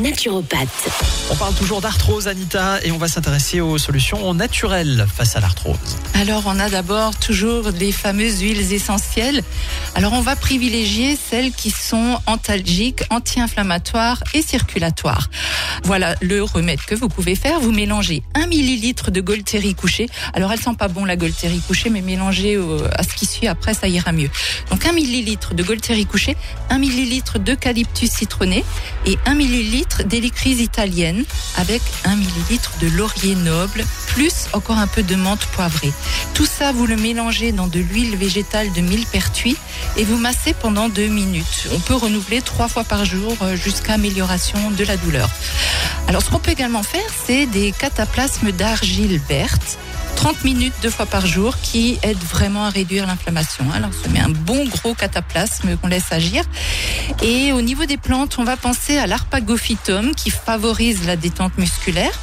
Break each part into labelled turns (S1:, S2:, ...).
S1: naturopathe.
S2: On parle toujours d'arthrose, Anita, et on va s'intéresser aux solutions naturelles face à l'arthrose.
S3: Alors, on a d'abord toujours les fameuses huiles essentielles. Alors, on va privilégier celles qui sont antalgiques, anti-inflammatoires et circulatoires. Voilà le remède que vous pouvez faire. Vous mélangez un millilitre de Golteri couché. Alors, elle sent pas bon la Golteri couché, mais mélangez à ce qui suit après, ça ira mieux. Donc, un millilitre de Golteri couché 1 millilitre d'eucalyptus citronné et 1 millilitre d'hélicryse italienne avec 1 millilitre de laurier noble plus encore un peu de menthe poivrée. Tout ça, vous le mélangez dans de l'huile végétale de millepertuis et vous massez pendant deux minutes. On peut renouveler trois fois par jour euh, jusqu'à amélioration de la douleur. Alors, ce qu'on peut également faire, c'est des cataplasmes d'argile verte 30 minutes deux fois par jour qui aide vraiment à réduire l'inflammation. Alors on se met un bon gros cataplasme qu'on laisse agir. Et au niveau des plantes, on va penser à l'arpagophytum qui favorise la détente musculaire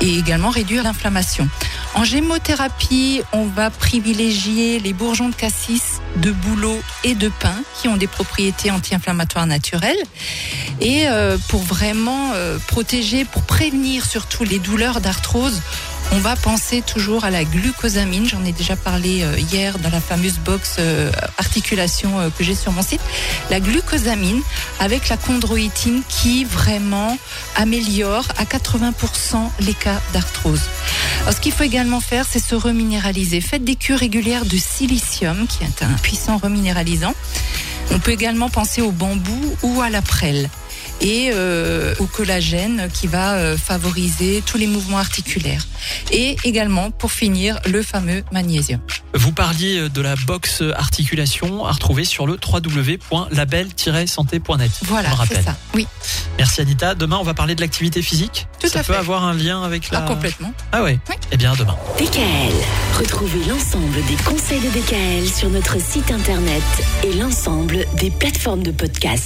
S3: et également réduire l'inflammation. En gémothérapie, on va privilégier les bourgeons de cassis, de bouleau et de pin qui ont des propriétés anti-inflammatoires naturelles. Et euh, pour vraiment euh, protéger, pour prévenir surtout les douleurs d'arthrose, on va penser toujours à la glucosamine. J'en ai déjà parlé euh, hier dans la fameuse box euh, articulation euh, que j'ai sur mon site. La glucosamine avec la chondroïtine qui vraiment améliore à 80% les cas d'arthrose. ce qu'il faut également faire, c'est se reminéraliser. Faites des cures régulières de silicium, qui est un puissant reminéralisant. On peut également penser au bambou ou à la prêle et euh, au collagène qui va euh, favoriser tous les mouvements articulaires. Et également, pour finir, le fameux magnésium.
S2: Vous parliez euh, de la box articulation à retrouver sur le www.label-santé.net.
S3: Voilà, c'est ça. Oui.
S2: Merci Anita. Demain, on va parler de l'activité physique.
S3: Tout
S2: ça
S3: à
S2: peut avoir un lien avec la.
S3: Ah, complètement.
S2: Ah ouais.
S3: Oui.
S2: Eh bien, demain.
S1: DKL. Retrouvez l'ensemble des conseils de DKL sur notre site internet et l'ensemble des plateformes de podcast.